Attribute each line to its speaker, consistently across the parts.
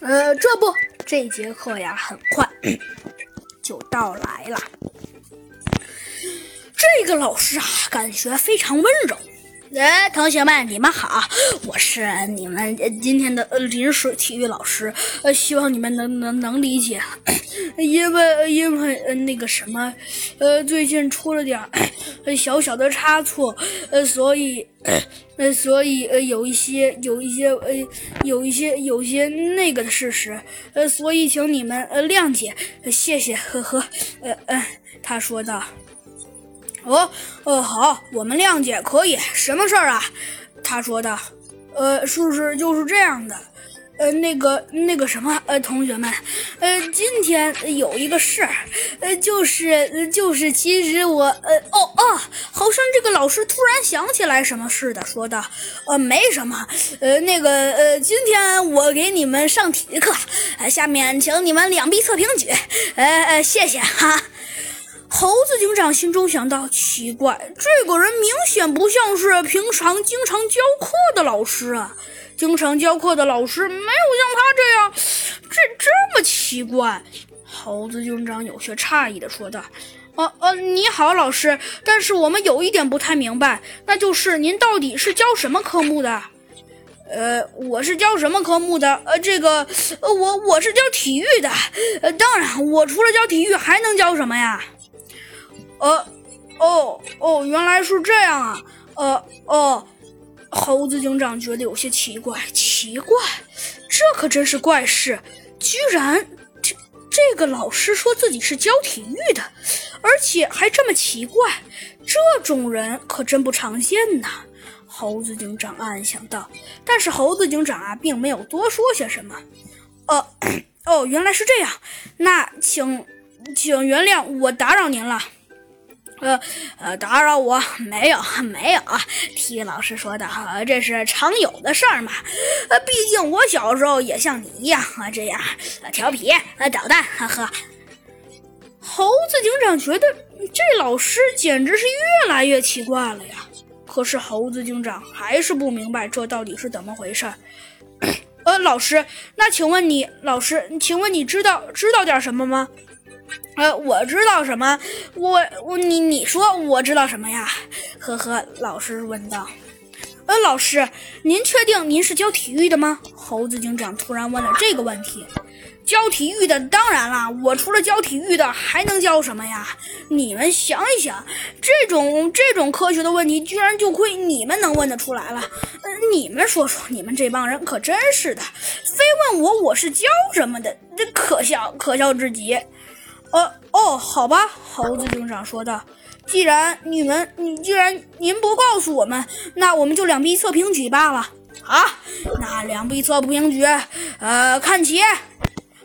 Speaker 1: 呃，这不，这节课呀，很快 就到来了。这个老师啊，感觉非常温柔。哎，同学们，你们好，我是你们今天的临时体育老师，呃，希望你们能能能理解，因为因为呃那个什么，呃，最近出了点 小小的差错，呃，所以 呃所以呃有一些有一些呃有一些有些那个的事实，呃，所以请你们呃谅解，谢谢，呵呵，呃呃，他说道。哦，哦，好，我们谅解，可以。什么事儿啊？他说的。呃，是不是，就是这样的。呃，那个那个什么，呃，同学们，呃，今天有一个事儿，呃，就是就是，其实我，呃，哦哦，好像这个老师突然想起来什么似的，说的，呃，没什么，呃，那个，呃，今天我给你们上体育课，下面请你们两臂侧平举，呃呃，谢谢哈。猴子警长心中想到：奇怪，这个人明显不像是平常经常教课的老师啊！经常教课的老师没有像他这样，这这么奇怪。猴子警长有些诧异的说道：“呃呃，你好，老师，但是我们有一点不太明白，那就是您到底是教什么科目的？”“呃，我是教什么科目的？呃，这个，呃，我我是教体育的。呃，当然，我除了教体育还能教什么呀？”呃，哦哦，原来是这样啊！呃哦，猴子警长觉得有些奇怪，奇怪，这可真是怪事！居然这这个老师说自己是教体育的，而且还这么奇怪，这种人可真不常见呐！猴子警长暗暗想到。但是猴子警长啊，并没有多说些什么。哦 哦，原来是这样，那请请原谅我打扰您了。呃呃，打扰我没有没有啊，体育老师说的，这是常有的事儿嘛。呃，毕竟我小时候也像你一样啊，这样调皮啊捣蛋，呵呵。猴子警长觉得这老师简直是越来越奇怪了呀。可是猴子警长还是不明白这到底是怎么回事。呃，老师，那请问你，老师，请问你知道知道点什么吗？呃，我知道什么？我我你你说我知道什么呀？呵呵，老师问道。呃，老师，您确定您是教体育的吗？猴子警长突然问了这个问题。教体育的，当然啦，我除了教体育的，还能教什么呀？你们想一想，这种这种科学的问题，居然就亏你们能问得出来了。呃，你们说说，你们这帮人可真是的，非问我我是教什么的，这可笑可笑至极。呃哦，好吧，猴子警长说道。既然你们，你既然您不告诉我们，那我们就两臂侧平举罢了。啊，那两臂侧平举，呃，看齐。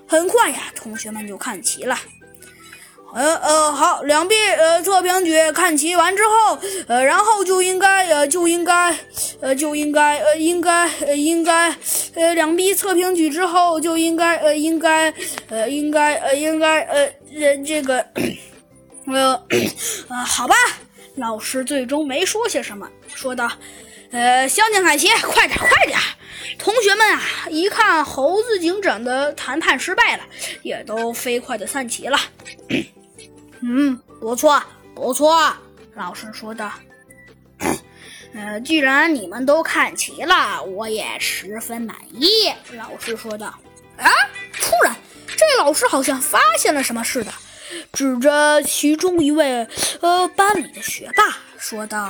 Speaker 1: 很快呀，同学们就看齐了。呃呃，好，两臂呃侧平举，看齐完之后，呃，然后就应该呃就应该呃就应该呃应该呃应该呃两臂侧平举之后就应该呃应该呃应该呃应该呃这这个呃呃好吧，老师最终没说些什么，说道：“呃，向前看齐，快点，快点！”同学们啊，一看猴子警长的谈判失败了，也都飞快的散齐了。嗯，不错，不错，老师说道。呃，既然你们都看齐了，我也十分满意。老师说道。啊！老师好像发现了什么似的，指着其中一位呃班里的学霸说道：“